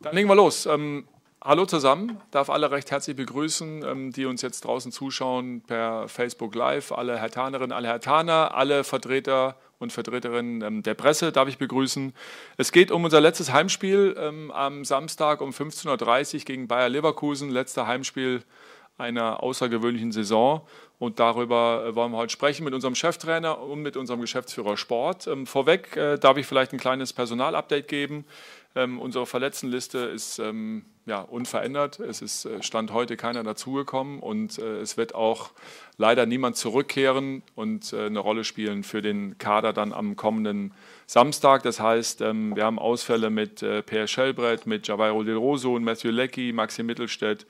Dann legen wir los. Ähm, hallo zusammen, darf alle recht herzlich begrüßen, ähm, die uns jetzt draußen zuschauen per Facebook Live. Alle Hertanerinnen, alle Hertaner, alle Vertreter und Vertreterinnen ähm, der Presse darf ich begrüßen. Es geht um unser letztes Heimspiel ähm, am Samstag um 15.30 Uhr gegen Bayer Leverkusen. Letzter Heimspiel einer außergewöhnlichen Saison. Und darüber äh, wollen wir heute sprechen mit unserem Cheftrainer und mit unserem Geschäftsführer Sport. Ähm, vorweg äh, darf ich vielleicht ein kleines Personalupdate geben. Ähm, unsere Verletztenliste ist ähm, ja, unverändert. Es ist äh, Stand heute keiner dazugekommen und es wird auch leider niemand zurückkehren und eine Rolle spielen für den Kader dann am kommenden Samstag. Das heißt, wir haben Ausfälle mit Per Schellbrett, mit Javairo Del Rosso, Matthew Leckie, Maxi Mittelstädt,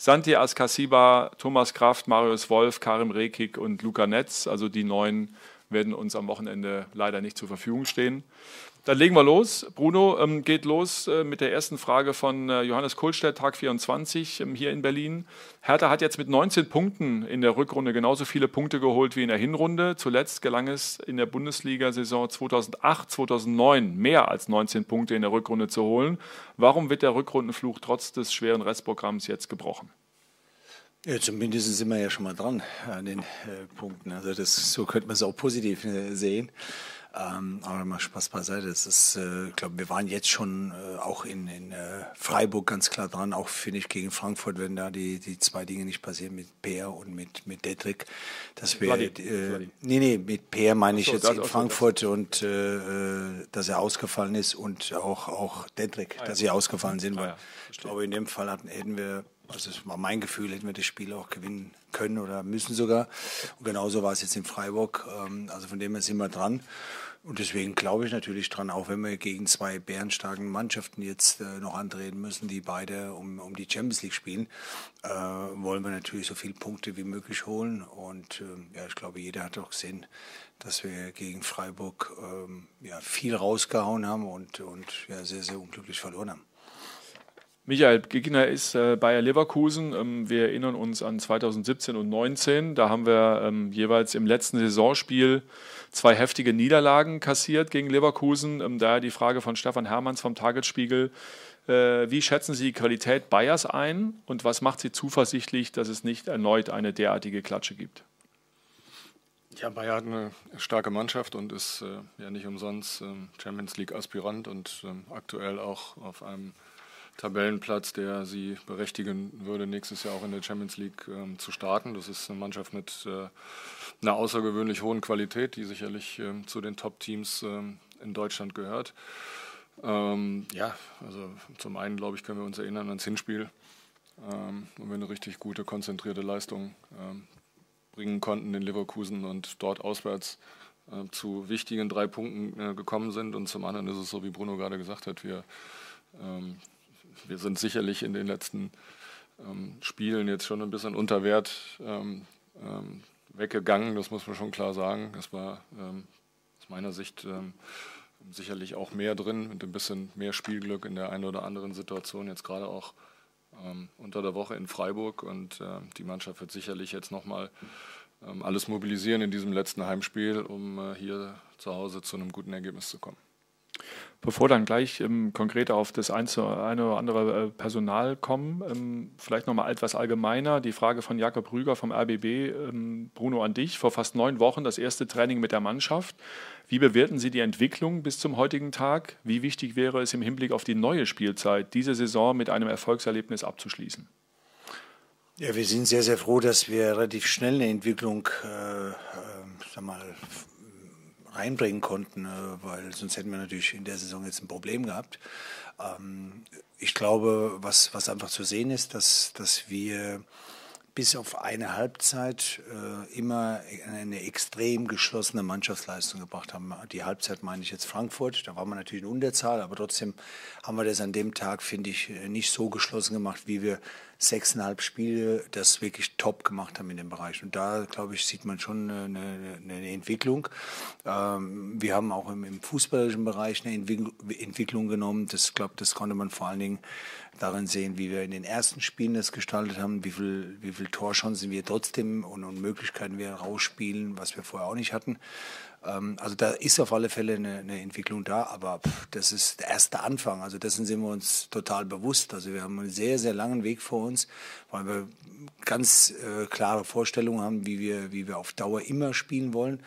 Santi Askasiba, Thomas Kraft, Marius Wolf, Karim Rekik und Luca Netz. Also die neun werden uns am Wochenende leider nicht zur Verfügung stehen. Dann legen wir los. Bruno ähm, geht los äh, mit der ersten Frage von äh, Johannes Kohlstedt, Tag 24 ähm, hier in Berlin. Hertha hat jetzt mit 19 Punkten in der Rückrunde genauso viele Punkte geholt wie in der Hinrunde. Zuletzt gelang es in der Bundesliga-Saison 2008, 2009 mehr als 19 Punkte in der Rückrunde zu holen. Warum wird der Rückrundenfluch trotz des schweren Restprogramms jetzt gebrochen? Ja, zumindest sind wir ja schon mal dran an den äh, Punkten. Also das, so könnte man es auch positiv äh, sehen. Ähm, aber mal Spaß beiseite. Das ist, äh, ich glaube, wir waren jetzt schon äh, auch in, in äh, Freiburg ganz klar dran, auch finde ich gegen Frankfurt, wenn da die, die zwei Dinge nicht passieren mit Peer und mit, mit Detrick, dass wir, Vladi, äh, Vladi. nee, nee, mit Peer meine ich so, jetzt in Frankfurt das. und äh, äh, dass er ausgefallen ist und auch, auch Detrick, ah, ja. dass sie ausgefallen sind, ah, weil ja. ich glaube, in dem Fall hatten, hätten wir also das war mein Gefühl, hätten wir das Spiel auch gewinnen können oder müssen sogar. Und genauso war es jetzt in Freiburg. Ähm, also von dem her sind wir dran. Und deswegen glaube ich natürlich dran, auch wenn wir gegen zwei bärenstarken Mannschaften jetzt äh, noch antreten müssen, die beide um, um die Champions League spielen, äh, wollen wir natürlich so viele Punkte wie möglich holen. Und äh, ja, ich glaube, jeder hat auch gesehen, dass wir gegen Freiburg ähm, ja, viel rausgehauen haben und, und ja, sehr, sehr unglücklich verloren haben. Michael, Gegner ist äh, Bayer Leverkusen. Ähm, wir erinnern uns an 2017 und 2019. Da haben wir ähm, jeweils im letzten Saisonspiel zwei heftige Niederlagen kassiert gegen Leverkusen. Ähm, daher die Frage von Stefan Hermanns vom Tagesspiegel. Äh, wie schätzen Sie die Qualität Bayers ein und was macht Sie zuversichtlich, dass es nicht erneut eine derartige Klatsche gibt? Ja, Bayer hat eine starke Mannschaft und ist äh, ja nicht umsonst äh, Champions League Aspirant und ähm, aktuell auch auf einem Tabellenplatz, der sie berechtigen würde, nächstes Jahr auch in der Champions League ähm, zu starten. Das ist eine Mannschaft mit äh, einer außergewöhnlich hohen Qualität, die sicherlich ähm, zu den Top-Teams ähm, in Deutschland gehört. Ähm, ja, also zum einen, glaube ich, können wir uns erinnern ans Hinspiel, ähm, wo wir eine richtig gute, konzentrierte Leistung ähm, bringen konnten in Leverkusen und dort auswärts äh, zu wichtigen drei Punkten äh, gekommen sind. Und zum anderen ist es so, wie Bruno gerade gesagt hat, wir wir sind sicherlich in den letzten ähm, Spielen jetzt schon ein bisschen unter Wert ähm, ähm, weggegangen, das muss man schon klar sagen. Es war ähm, aus meiner Sicht ähm, sicherlich auch mehr drin, mit ein bisschen mehr Spielglück in der einen oder anderen Situation, jetzt gerade auch ähm, unter der Woche in Freiburg. Und äh, die Mannschaft wird sicherlich jetzt nochmal alles mobilisieren in diesem letzten Heimspiel, um äh, hier zu Hause zu einem guten Ergebnis zu kommen. Bevor dann gleich ähm, konkreter auf das eine oder andere äh, Personal kommen, ähm, vielleicht nochmal etwas allgemeiner. Die Frage von Jakob Rüger vom RBB, ähm, Bruno an dich. Vor fast neun Wochen das erste Training mit der Mannschaft. Wie bewerten Sie die Entwicklung bis zum heutigen Tag? Wie wichtig wäre es im Hinblick auf die neue Spielzeit, diese Saison mit einem Erfolgserlebnis abzuschließen? Ja, wir sind sehr, sehr froh, dass wir relativ schnell eine Entwicklung äh, äh, sag mal, reinbringen konnten, äh, weil sonst hätten wir natürlich in der Saison jetzt ein Problem gehabt. Ähm, ich glaube, was, was einfach zu sehen ist, dass, dass wir bis auf eine Halbzeit äh, immer eine extrem geschlossene Mannschaftsleistung gebracht haben. Die Halbzeit meine ich jetzt Frankfurt, da war man natürlich in Unterzahl, aber trotzdem haben wir das an dem Tag, finde ich, nicht so geschlossen gemacht, wie wir sechseinhalb Spiele das wirklich top gemacht haben in dem Bereich. Und da, glaube ich, sieht man schon eine, eine Entwicklung. Ähm, wir haben auch im, im fußballischen Bereich eine Entwicklung genommen. Das, glaube das konnte man vor allen Dingen darin sehen, wie wir in den ersten Spielen das gestaltet haben, wie viel, wie viel Torchancen wir trotzdem und, und Möglichkeiten wir rausspielen, was wir vorher auch nicht hatten. Ähm, also da ist auf alle Fälle eine, eine Entwicklung da, aber pff, das ist der erste Anfang. Also dessen sind wir uns total bewusst. Also wir haben einen sehr, sehr langen Weg vor uns, weil wir ganz äh, klare Vorstellungen haben, wie wir, wie wir auf Dauer immer spielen wollen.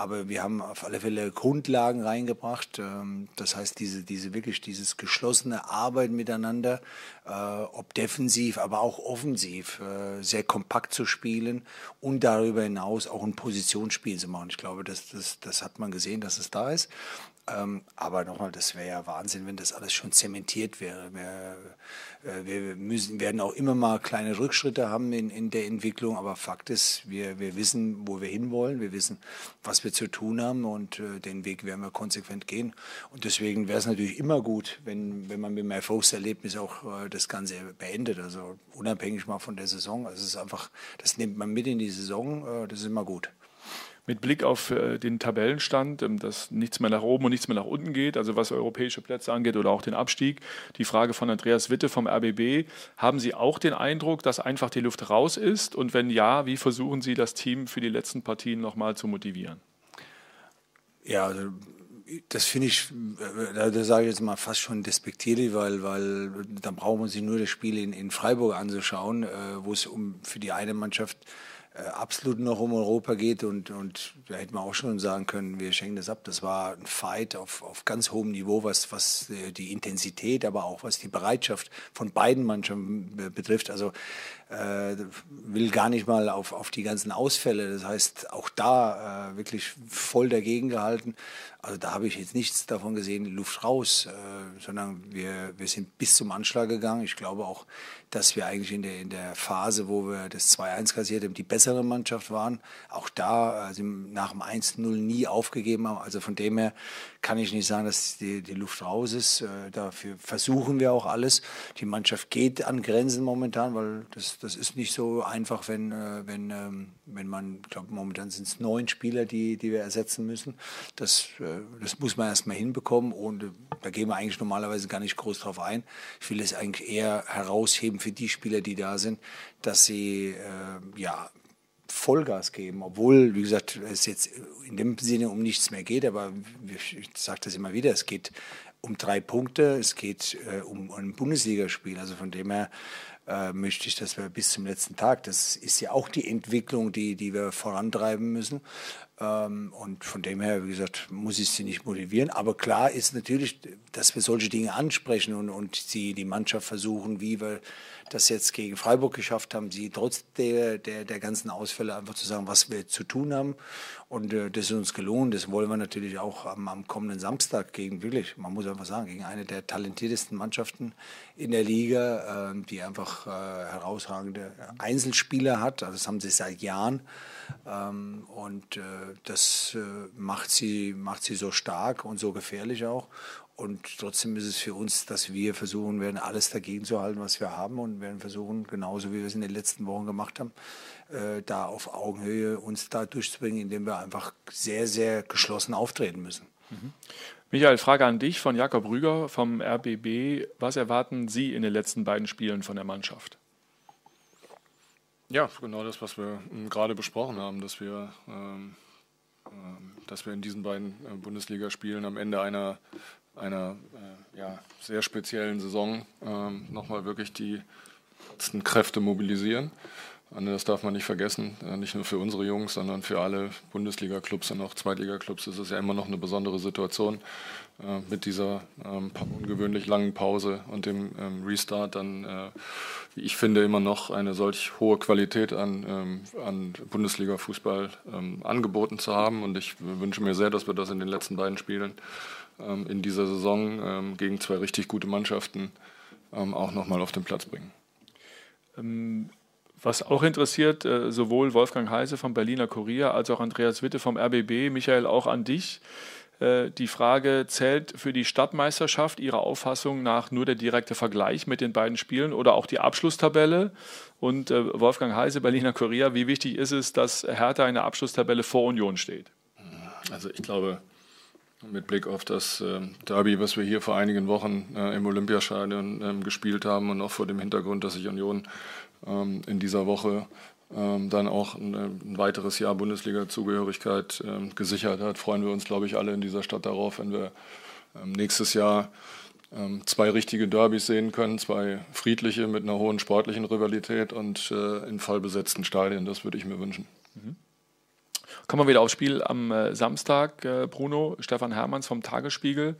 Aber wir haben auf alle Fälle Grundlagen reingebracht. Ähm, das heißt, diese, diese wirklich dieses geschlossene Arbeiten miteinander, äh, ob defensiv, aber auch offensiv, äh, sehr kompakt zu spielen und darüber hinaus auch ein Positionsspiel zu machen. Ich glaube, das, das, das hat man gesehen, dass es da ist. Ähm, aber nochmal, das wäre ja Wahnsinn, wenn das alles schon zementiert wäre. Wir, äh, wir müssen, werden auch immer mal kleine Rückschritte haben in, in der Entwicklung, aber Fakt ist, wir, wir wissen, wo wir hinwollen, wir wissen, was wir zu tun haben und äh, den Weg werden wir konsequent gehen. Und deswegen wäre es natürlich immer gut, wenn, wenn man mit dem Erfolgserlebnis auch äh, das Ganze beendet, also unabhängig mal von der Saison. Also es ist einfach, das nimmt man mit in die Saison, äh, das ist immer gut mit Blick auf äh, den Tabellenstand, ähm, dass nichts mehr nach oben und nichts mehr nach unten geht, also was europäische Plätze angeht oder auch den Abstieg. Die Frage von Andreas Witte vom RBB. Haben Sie auch den Eindruck, dass einfach die Luft raus ist? Und wenn ja, wie versuchen Sie das Team für die letzten Partien nochmal zu motivieren? Ja, also das finde ich, äh, da sage ich jetzt mal fast schon despektierlich, weil, weil dann braucht man sich nur das Spiel in, in Freiburg anzuschauen, äh, wo es um für die eine Mannschaft äh, absolut noch um Europa geht und, und da hätte man auch schon sagen können, wir schenken das ab. Das war ein Fight auf, auf ganz hohem Niveau, was, was äh, die Intensität, aber auch was die Bereitschaft von beiden Mannschaften betrifft. Also äh, will gar nicht mal auf, auf die ganzen Ausfälle. Das heißt, auch da äh, wirklich voll dagegen gehalten. Also da habe ich jetzt nichts davon gesehen, Luft raus, äh, sondern wir, wir sind bis zum Anschlag gegangen. Ich glaube auch, dass wir eigentlich in der, in der Phase, wo wir das 2-1 kassiert haben, die bessere Mannschaft waren. Auch da also nach dem 1-0 nie aufgegeben haben. Also von dem her kann ich nicht sagen, dass die, die Luft raus ist. Äh, dafür versuchen wir auch alles. Die Mannschaft geht an Grenzen momentan, weil das, das ist nicht so einfach, wenn, äh, wenn, ähm, wenn man, ich glaube, momentan sind es neun Spieler, die, die wir ersetzen müssen. Das, äh, das muss man erstmal hinbekommen und da gehen wir eigentlich normalerweise gar nicht groß drauf ein. Ich will es eigentlich eher herausheben für die Spieler, die da sind, dass sie äh, ja, Vollgas geben, obwohl, wie gesagt, es jetzt in dem Sinne um nichts mehr geht, aber ich sage das immer wieder, es geht um drei Punkte, es geht äh, um ein Bundesligaspiel, also von dem her äh, möchte ich, dass wir bis zum letzten Tag, das ist ja auch die Entwicklung, die, die wir vorantreiben müssen. Ähm, und von dem her, wie gesagt, muss ich sie nicht motivieren. Aber klar ist natürlich, dass wir solche Dinge ansprechen und, und sie die Mannschaft versuchen, wie wir das jetzt gegen Freiburg geschafft haben, sie trotz der, der, der ganzen Ausfälle einfach zu sagen, was wir zu tun haben. Und äh, das ist uns gelungen. Das wollen wir natürlich auch am, am, kommenden Samstag gegen, wirklich, man muss einfach sagen, gegen eine der talentiertesten Mannschaften in der Liga, äh, die einfach äh, herausragende Einzelspieler hat. Also das haben sie seit Jahren. Ähm, und äh, das äh, macht, sie, macht sie so stark und so gefährlich auch. Und trotzdem ist es für uns, dass wir versuchen werden, alles dagegen zu halten, was wir haben und werden versuchen, genauso wie wir es in den letzten Wochen gemacht haben, äh, da auf Augenhöhe uns da durchzubringen, indem wir einfach sehr, sehr geschlossen auftreten müssen. Mhm. Michael, Frage an dich von Jakob Rüger vom RBB. Was erwarten Sie in den letzten beiden Spielen von der Mannschaft? Ja, genau das, was wir ähm, gerade besprochen haben, dass wir, ähm, äh, dass wir in diesen beiden äh, Bundesligaspielen am Ende einer einer äh, ja, sehr speziellen Saison ähm, nochmal wirklich die letzten Kräfte mobilisieren. Das darf man nicht vergessen, äh, nicht nur für unsere Jungs, sondern für alle Bundesliga-Clubs und auch Zweitliga-Clubs ist es ja immer noch eine besondere Situation äh, mit dieser ähm, ungewöhnlich langen Pause und dem ähm, Restart dann, äh, wie ich finde, immer noch eine solch hohe Qualität an, ähm, an Bundesliga-Fußball ähm, angeboten zu haben. Und ich wünsche mir sehr, dass wir das in den letzten beiden Spielen ähm, in dieser Saison ähm, gegen zwei richtig gute Mannschaften ähm, auch nochmal auf den Platz bringen. Was auch interessiert, äh, sowohl Wolfgang Heise vom Berliner Kurier als auch Andreas Witte vom RBB, Michael, auch an dich. Äh, die Frage, zählt für die Stadtmeisterschaft Ihrer Auffassung nach nur der direkte Vergleich mit den beiden Spielen oder auch die Abschlusstabelle? Und äh, Wolfgang Heise, Berliner Kurier, wie wichtig ist es, dass Hertha in der Abschlusstabelle vor Union steht? Also ich glaube, mit Blick auf das äh, Derby, was wir hier vor einigen Wochen äh, im Olympiastadion ähm, gespielt haben und auch vor dem Hintergrund, dass sich Union ähm, in dieser Woche ähm, dann auch ein, ein, weiteres Jahr Bundesliga-Zugehörigkeit ähm, gesichert hat, freuen wir uns, glaube ich, alle in dieser Stadt darauf, wenn wir ähm, nächstes Jahr ähm, zwei richtige Derbys sehen können, zwei friedliche mit einer hohen sportlichen Rivalität und äh, in vollbesetzten Stadien. Das würde ich mir wünschen. Mhm. Kommen wir wieder aufs Spiel am äh, Samstag, äh, Bruno. Stefan Hermanns vom Tagesspiegel.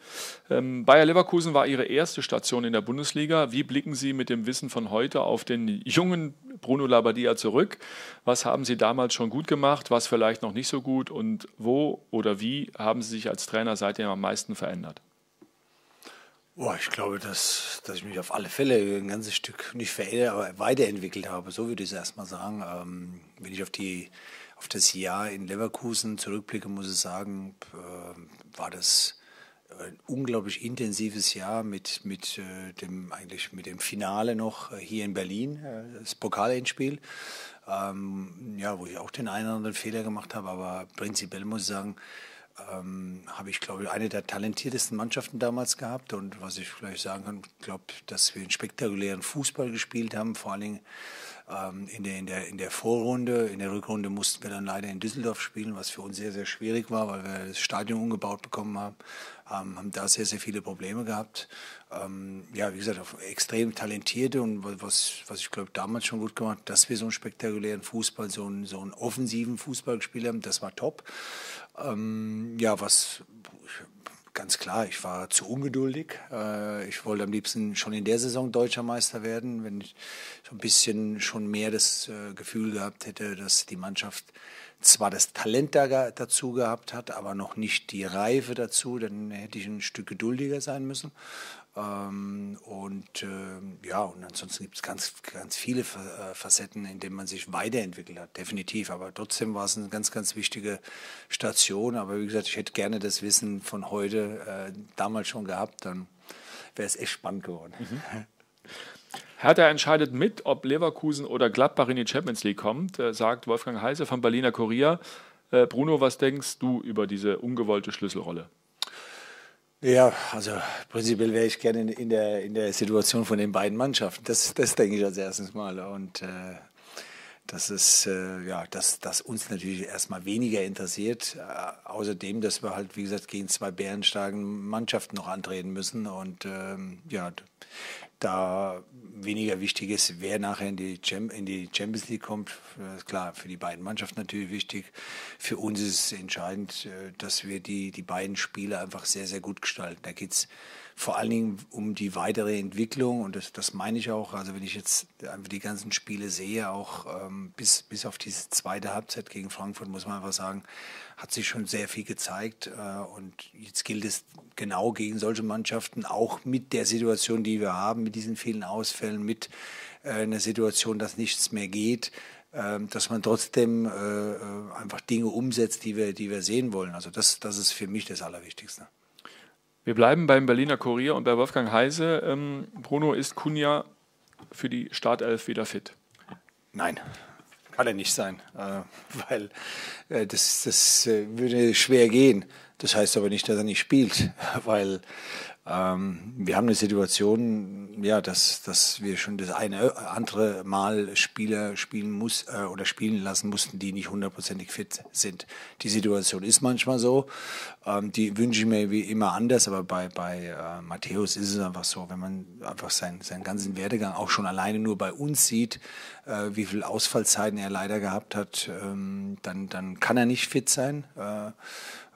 Ähm, Bayer Leverkusen war Ihre erste Station in der Bundesliga. Wie blicken Sie mit dem Wissen von heute auf den jungen Bruno Labbadia zurück? Was haben Sie damals schon gut gemacht, was vielleicht noch nicht so gut und wo oder wie haben Sie sich als Trainer seitdem am meisten verändert? Boah, ich glaube, dass, dass ich mich auf alle Fälle ein ganzes Stück nicht verändert, aber weiterentwickelt habe. So würde ich es erstmal sagen. Ähm, wenn ich auf die auf das Jahr in Leverkusen zurückblicke, muss ich sagen, äh, war das ein unglaublich intensives Jahr mit, mit, äh, dem, eigentlich mit dem Finale noch hier in Berlin, äh, das Pokalendspiel. Ähm, ja, wo ich auch den einen oder anderen Fehler gemacht habe, aber prinzipiell muss ich sagen, ähm, habe ich, glaube ich, eine der talentiertesten Mannschaften damals gehabt. Und was ich vielleicht sagen kann, ich glaube, dass wir einen spektakulären Fußball gespielt haben, vor allen Dingen in, der, in, der, in der Vorrunde, in der Rückrunde mussten wir dann leider in Düsseldorf spielen, was für uns sehr, sehr schwierig war, weil wir das Stadion umgebaut bekommen haben. Ähm, haben da sehr, sehr viele Probleme gehabt. Ähm, ja, wie gesagt, extrem talentierte und was, was ich glaube damals schon gut gemacht, dass wir so einen spektakulären Fußball, so einen, so einen offensiven Fußball gespielt haben, das war top. Ähm, ja, was ganz klar, ich war zu ungeduldig. Äh, ich wollte am liebsten schon in der Saison deutscher Meister werden, wenn ich so ein bisschen schon mehr das äh, Gefühl gehabt hätte, dass die Mannschaft zwar das Talent dazu gehabt hat, aber noch nicht die Reife dazu, dann hätte ich ein Stück geduldiger sein müssen. Ähm, und äh, ja, und ansonsten gibt es ganz, ganz viele äh, Facetten, in denen man sich weiterentwickelt hat, definitiv. Aber trotzdem war es eine ganz, ganz wichtige Station. Aber wie gesagt, ich hätte gerne das Wissen von heute äh, damals schon gehabt, dann wäre es echt spannend geworden. Mhm. Hertha entscheidet mit, ob Leverkusen oder Gladbach in die Champions League kommt, äh, sagt Wolfgang Heise vom Berliner Kurier. Äh, Bruno, was denkst du über diese ungewollte Schlüsselrolle? Ja, also prinzipiell wäre ich gerne in, der, in der Situation von den beiden Mannschaften. Das, das denke ich als erstes Mal. Und äh, das ist, äh, ja, dass das uns natürlich erstmal weniger interessiert. Äh, außerdem, dass wir halt, wie gesagt, gegen zwei bärenstarken Mannschaften noch antreten müssen. Und ähm, ja, da weniger wichtig ist, wer nachher in die, Champions League kommt. Klar, für die beiden Mannschaften natürlich wichtig. Für uns ist es entscheidend, äh, dass wir die, die beiden Spiele einfach sehr, sehr gut gestalten. Da geht es vor allen Dingen um die weitere Entwicklung und das, das meine ich auch. Also wenn ich jetzt einfach die ganzen Spiele sehe, auch ähm, bis, bis auf diese zweite Halbzeit gegen Frankfurt, muss man einfach sagen, hat sich schon sehr viel gezeigt. Äh, und jetzt gilt es genau gegen solche Mannschaften, auch mit der Situation, die wir haben, mit diesen vielen Ausfällen, mit äh, einer Situation, dass nichts mehr geht, äh, dass man trotzdem äh, äh, einfach Dinge umsetzt, die wir, die wir sehen wollen. Also das, das ist für mich das Allerwichtigste. Wir bleiben beim Berliner Kurier und bei Wolfgang Heise. Ähm, Bruno, ist Kunja für die Startelf wieder fit? Nein, kann er nicht sein, äh, weil äh, das, das äh, würde schwer gehen. Das heißt aber nicht, dass er nicht spielt, weil ähm, wir haben eine Situation, ja, dass, dass wir schon das eine andere Mal Spieler spielen muss äh, oder spielen lassen mussten, die nicht hundertprozentig fit sind. Die Situation ist manchmal so. Ähm, die wünsche ich mir wie immer anders, aber bei, bei äh, Matthäus ist es einfach so, wenn man einfach seinen, seinen ganzen Werdegang auch schon alleine nur bei uns sieht, äh, wie viele Ausfallzeiten er leider gehabt hat, ähm, dann, dann kann er nicht fit sein. Äh,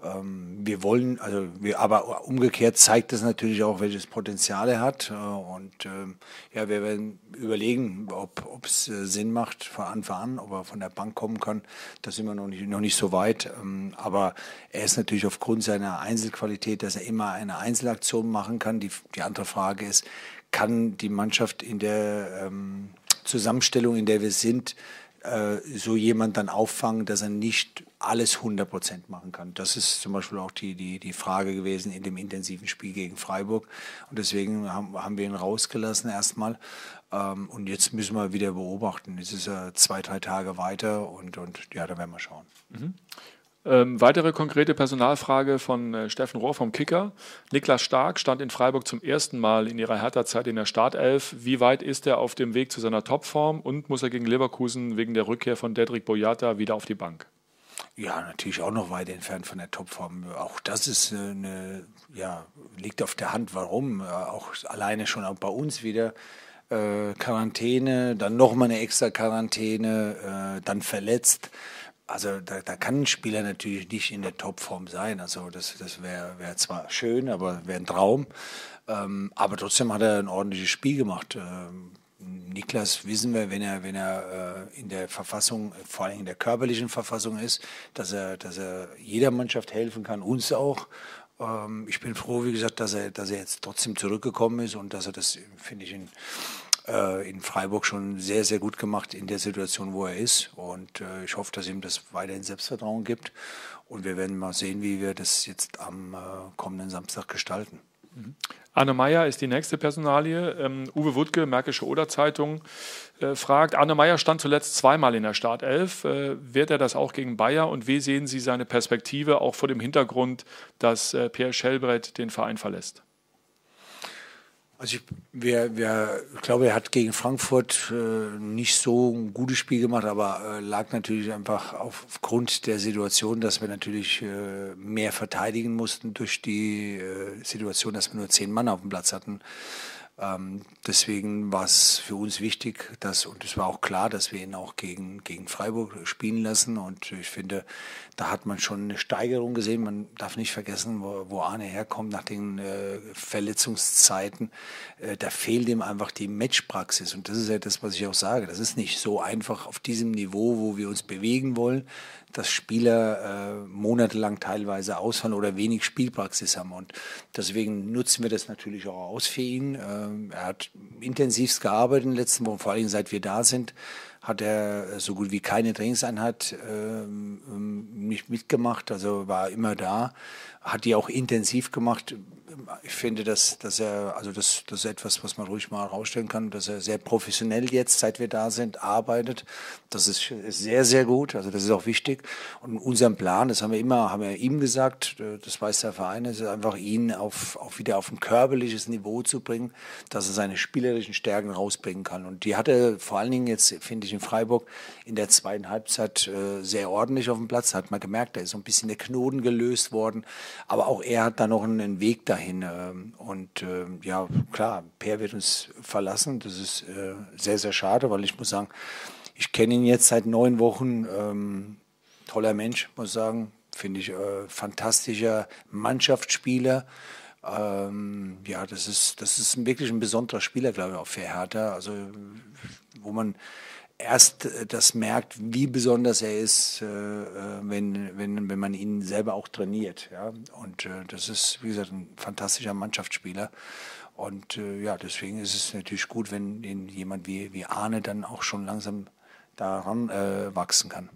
wir wollen, also wir, aber umgekehrt zeigt es natürlich auch, welches Potenzial er hat. Äh, und ähm, ja, wir werden überlegen, ob es äh, Sinn macht von Anfang an, ob er von der Bank kommen kann. Da sind wir noch nicht, noch nicht so weit. Ähm, aber er ist natürlich aufgrund seiner Einzelqualität, dass er immer eine Einzelaktion machen kann. Die, die andere Frage ist, kann die Mannschaft in der ähm, Zusammenstellung, in der wir sind, äh, so jemand dann auffangen, dass er nicht alles 100 Prozent machen kann. Das ist zum Beispiel auch die, die, die Frage gewesen in dem intensiven Spiel gegen Freiburg. Und deswegen haben, haben wir ihn rausgelassen erstmal. Ähm, und jetzt müssen wir wieder beobachten. Jetzt ist er zwei, drei Tage weiter und, und ja, da werden wir schauen. Mhm. Ähm, weitere konkrete Personalfrage von äh, Steffen Rohr vom Kicker. Niklas Stark stand in Freiburg zum ersten Mal in ihrer Hertha-Zeit in der Startelf. Wie weit ist er auf dem Weg zu seiner Topform und muss er gegen Leverkusen wegen der Rückkehr von Dedrick Boyata wieder auf die Bank? Ja, natürlich auch noch weit entfernt von der Topform. Auch das ist äh, eine, ja, liegt auf der Hand. Warum? Äh, auch alleine schon auch bei uns wieder äh, Quarantäne, dann nochmal eine extra Quarantäne, äh, dann verletzt also da, da, kann ein Spieler natürlich nicht in der Topform sein. Also das, das wäre wär zwar schön, aber wäre ein Traum. Ähm, aber trotzdem hat er ein ordentliches Spiel gemacht. Ähm, Niklas wissen wir, wenn er, wenn er äh, in der Verfassung, vor allem in der körperlichen Verfassung ist, dass er, dass er jeder Mannschaft helfen kann, uns auch. Ähm, ich bin froh, wie gesagt, dass er, dass er jetzt trotzdem zurückgekommen ist und dass er das, finde ich, in, äh, in Freiburg schon sehr, sehr gut gemacht in der Situation, wo er ist. Und äh, ich hoffe, dass ihm das weiterhin Selbstvertrauen gibt. Und wir werden mal sehen, wie wir das jetzt am äh, kommenden Samstag gestalten. Mhm. Arne Meyer ist die nächste Personalie. Ähm, Uwe Wuttke, Märkische Oder-Zeitung, äh, fragt, Arne Meyer stand zuletzt zweimal in der Startelf. Äh, wird er das auch gegen Bayer? Und wie sehen Sie seine Perspektive auch vor dem Hintergrund, dass äh, Pierre Schellbrett den Verein verlässt? Also ich, wir, wir, ich glaube, er hat gegen Frankfurt äh, nicht so ein gutes Spiel gemacht, aber äh, lag natürlich einfach aufgrund der Situation, dass wir natürlich äh, mehr verteidigen mussten durch die äh, Situation, dass wir nur zehn Mann auf dem Platz hatten. Ähm, deswegen war es für uns wichtig, dass, und es war auch klar, dass wir ihn auch gegen, gegen Freiburg spielen lassen. Und ich finde, da hat man schon eine Steigerung gesehen. Man darf nicht vergessen, wo, wo Arne herkommt nach den äh, Verletzungszeiten. Äh, da fehlt ihm einfach die Matchpraxis. Und das ist ja das, was ich auch sage. Das ist nicht so einfach auf diesem Niveau, wo wir uns bewegen wollen, dass Spieler äh, monatelang teilweise ausfallen oder wenig Spielpraxis haben. Und deswegen nutzen wir das natürlich auch aus für ihn. Ähm, er hat intensivst gearbeitet in den letzten Wochen, vor allem seit wir da sind hat er so gut wie keine Trainingseinheit ähm, ähm, nicht mitgemacht, also war immer da, hat die auch intensiv gemacht ich finde, dass, dass er, also das, das ist etwas, was man ruhig mal herausstellen kann, dass er sehr professionell jetzt, seit wir da sind, arbeitet. Das ist, sehr, sehr gut. Also das ist auch wichtig. Und unseren Plan, das haben wir immer, haben wir ihm gesagt, das weiß der Verein, ist einfach ihn auf, auf wieder auf ein körperliches Niveau zu bringen, dass er seine spielerischen Stärken rausbringen kann. Und die hat er vor allen Dingen jetzt, finde ich, in Freiburg in der zweiten Halbzeit äh, sehr ordentlich auf dem Platz. Hat man gemerkt, da ist so ein bisschen der Knoten gelöst worden. Aber auch er hat da noch einen Weg dahin dahin. Ähm, und ähm, ja, klar, Per wird uns verlassen. Das ist äh, sehr, sehr schade, weil ich muss sagen, ich kenne ihn jetzt seit neun Wochen. Ähm, toller Mensch, muss ich sagen. Finde ich äh, fantastischer Mannschaftsspieler. Ähm, ja, das ist, das ist wirklich ein besonderer Spieler, glaube ich, auch für Hertha. Also, wo man erst äh, das merkt, wie besonders er ist, äh, äh, wenn, wenn, wenn man ihn selber auch trainiert. Ja? Und das ist, wie gesagt, ein fantastischer Mannschaftsspieler. Und ja, deswegen ist es natürlich gut, wenn jemand wie, wie Arne dann auch schon langsam daran äh, wachsen kann.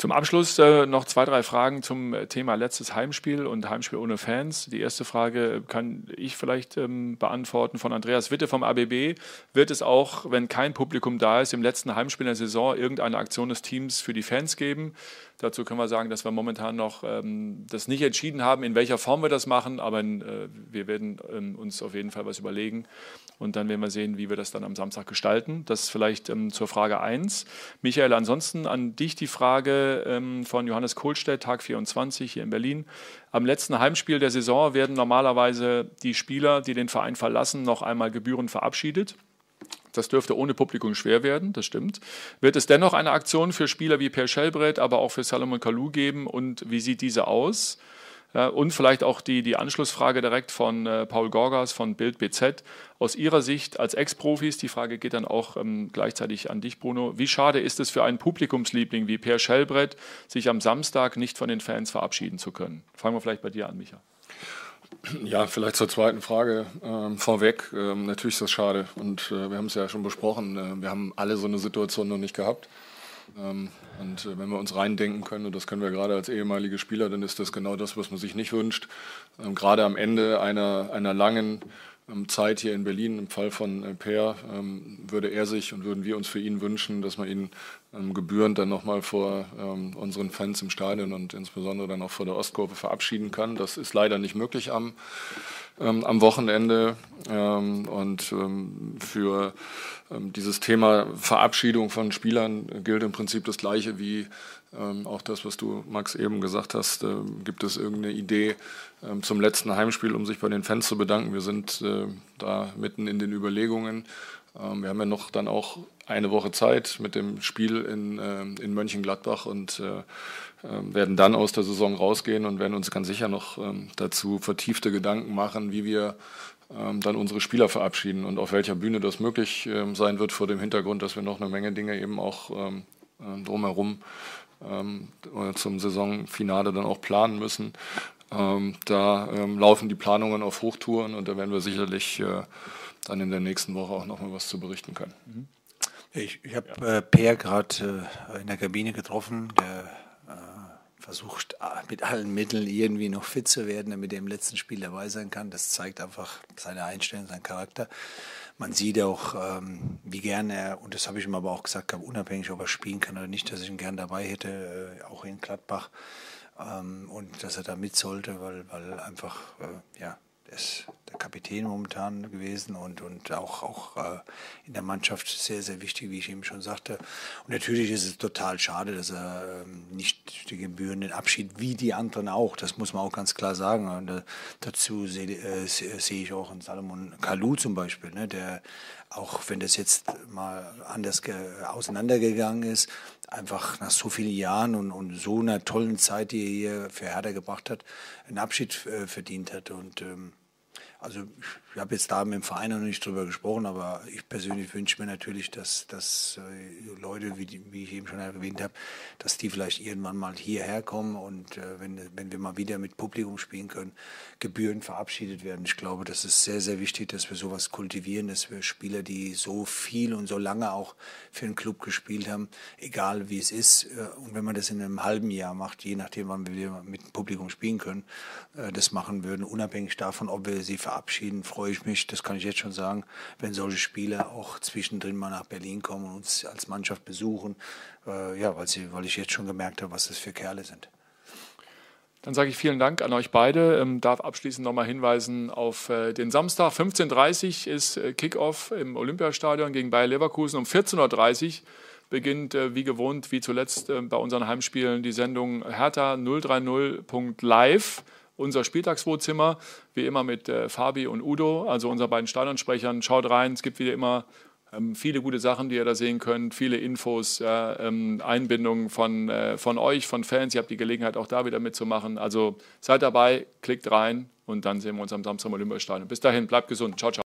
Zum Abschluss äh, noch zwei, drei Fragen zum Thema letztes Heimspiel und Heimspiel ohne Fans. Die erste Frage kann ich vielleicht ähm, beantworten von Andreas Witte vom ABB. Wird es auch, wenn kein Publikum da ist, im letzten Heimspiel der Saison irgendeine Aktion des Teams für die Fans geben? Dazu können wir sagen, dass wir momentan noch ähm, das nicht entschieden haben, in welcher Form wir das machen, aber äh, wir werden ähm, uns auf jeden Fall was überlegen und dann werden wir sehen, wie wir das dann am Samstag gestalten. Das vielleicht ähm, zur Frage 1. Michael, ansonsten an dich die Frage ähm, von Johannes Kohlstedt, Tag 24 hier in Berlin. Am letzten Heimspiel der Saison werden normalerweise die Spieler, die den Verein verlassen, noch einmal gebührend verabschiedet. Das dürfte ohne Publikum schwer werden, das stimmt. Wird es dennoch eine Aktion für Spieler wie Per Schellbrett, aber auch für Salomon Kalou geben und wie sieht diese aus? Und vielleicht auch die, die Anschlussfrage direkt von äh, Paul Gorgas von Bild BZ. Aus Ihrer Sicht als Ex-Profis, die Frage geht dann auch ähm, gleichzeitig an dich, Bruno. Wie schade ist es für einen Publikumsliebling wie Per Schellbrett, sich am Samstag nicht von den Fans verabschieden zu können? Fangen wir vielleicht bei dir an, Micha. Ja, vielleicht zur zweiten Frage ähm, vorweg. Ähm, natürlich ist das schade und äh, wir haben es ja schon besprochen. Äh, wir haben alle so eine Situation noch nicht gehabt. Ähm, und äh, wenn wir uns reindenken können, und das können wir gerade als ehemalige Spieler, dann ist das genau das, was man sich nicht wünscht. Ähm, gerade am Ende einer, einer langen Zeit hier in Berlin. Im Fall von äh, Per ähm, würde er sich und würden wir uns für ihn wünschen, dass man ihn ähm, gebührend dann nochmal vor ähm, unseren Fans im Stadion und insbesondere dann auch vor der Ostkurve verabschieden kann. Das ist leider nicht möglich am, ähm, am Wochenende. Ähm, und für dieses Thema Verabschiedung von Spielern gilt im Prinzip das Gleiche wie ähm, auch das, was du, Max, eben gesagt hast, äh, gibt es irgendeine Idee ähm, zum letzten Heimspiel, um sich bei den Fans zu bedanken? Wir sind äh, da mitten in den Überlegungen. Ähm, wir haben ja noch dann auch eine Woche Zeit mit dem Spiel in, äh, in Mönchengladbach und äh, ähm, werden dann aus der Saison rausgehen und werden uns ganz sicher noch ähm, dazu vertiefte Gedanken machen, wie wir ähm, dann unsere Spieler verabschieden und auf welcher Bühne das möglich sein wird vor dem Hintergrund, dass wir noch eine Menge Dinge eben auch äh, drumherum ähm, zum Saisonfinale dann auch planen müssen. Ähm, da ähm, laufen die Planungen auf Hochtouren und da werden wir sicherlich äh, dann in der nächsten Woche auch noch mal was zu berichten können. Mhm. Ich, ich habe äh, Per gerade äh, in der Kabine getroffen, der äh, versucht äh, mit allen Mitteln irgendwie noch fit zu werden, damit er im letzten Spiel dabei sein kann. Das zeigt einfach seine Einstellung, seinen Charakter man sieht auch, ähm, wie gerne er, und das habe ich ihm aber auch gesagt, unabhängig, ob er spielen kann oder nicht, dass ich ihn gern dabei hätte, äh, auch in Gladbach. Ähm, und dass er da mit sollte, weil, weil einfach, äh, ja, ist der Kapitän momentan gewesen und, und auch, auch äh, in der Mannschaft sehr, sehr wichtig, wie ich eben schon sagte. Und natürlich ist es total schade, dass er ähm, nicht die gebührenden Abschied, wie die anderen auch, das muss man auch ganz klar sagen. Und äh, dazu sehe äh, seh ich auch einen Salomon Kalou zum Beispiel, ne, der auch wenn das jetzt mal anders auseinandergegangen ist, einfach nach so vielen Jahren und, und, so einer tollen Zeit, die er hier für Hertha gebracht hat, einen Abschied äh, verdient hat. Und ähm, also ich habe jetzt da mit dem Verein noch nicht drüber gesprochen, aber ich persönlich wünsche mir natürlich, dass, dass äh, Leute, wie, wie, ich eben schon erwähnt habe, dass die vielleicht irgendwann mal hierher kommen und äh, wenn, wenn wir mal wieder mit Publikum spielen können, Gebühren verabschiedet werden. Ich glaube, das ist sehr, sehr wichtig, dass wir sowas kultivieren, dass wir Spieler, die so viel und so lange auch für einen Club gespielt haben, egal wie es ist, äh, und wenn man das in einem halben Jahr macht, je nachdem, wann wir mit Publikum spielen können, äh, das machen würden, unabhängig davon, ob wir sie verabschieden, freue ich mich, das kann ich jetzt schon sagen, wenn solche Spieler auch zwischendrin mal nach Berlin kommen und uns als Mannschaft besuchen, äh, ja, weil, sie, weil ich jetzt schon gemerkt habe, was das für Kerle sind. Dann sage ich vielen Dank an euch beide. Ähm, darf abschließend nochmal hinweisen auf äh, den Samstag. 15.30 Uhr ist äh, Kickoff im Olympiastadion gegen Bayer Leverkusen. Um 14.30 Uhr beginnt äh, wie gewohnt, wie zuletzt äh, bei unseren Heimspielen, die Sendung Hertha 030.live unser Spieltagswohnzimmer, wie immer mit äh, Fabi und Udo, also unseren beiden Stadionsprechern. Schaut rein, es gibt wieder immer ähm, viele gute Sachen, die ihr da sehen könnt, viele Infos, ja, ähm, Einbindungen von, äh, von euch, von Fans. Ihr habt die Gelegenheit, auch da wieder mitzumachen. Also seid dabei, klickt rein und dann sehen wir uns am Samstag im Olympiastadion. Bis dahin, bleibt gesund. Ciao, ciao.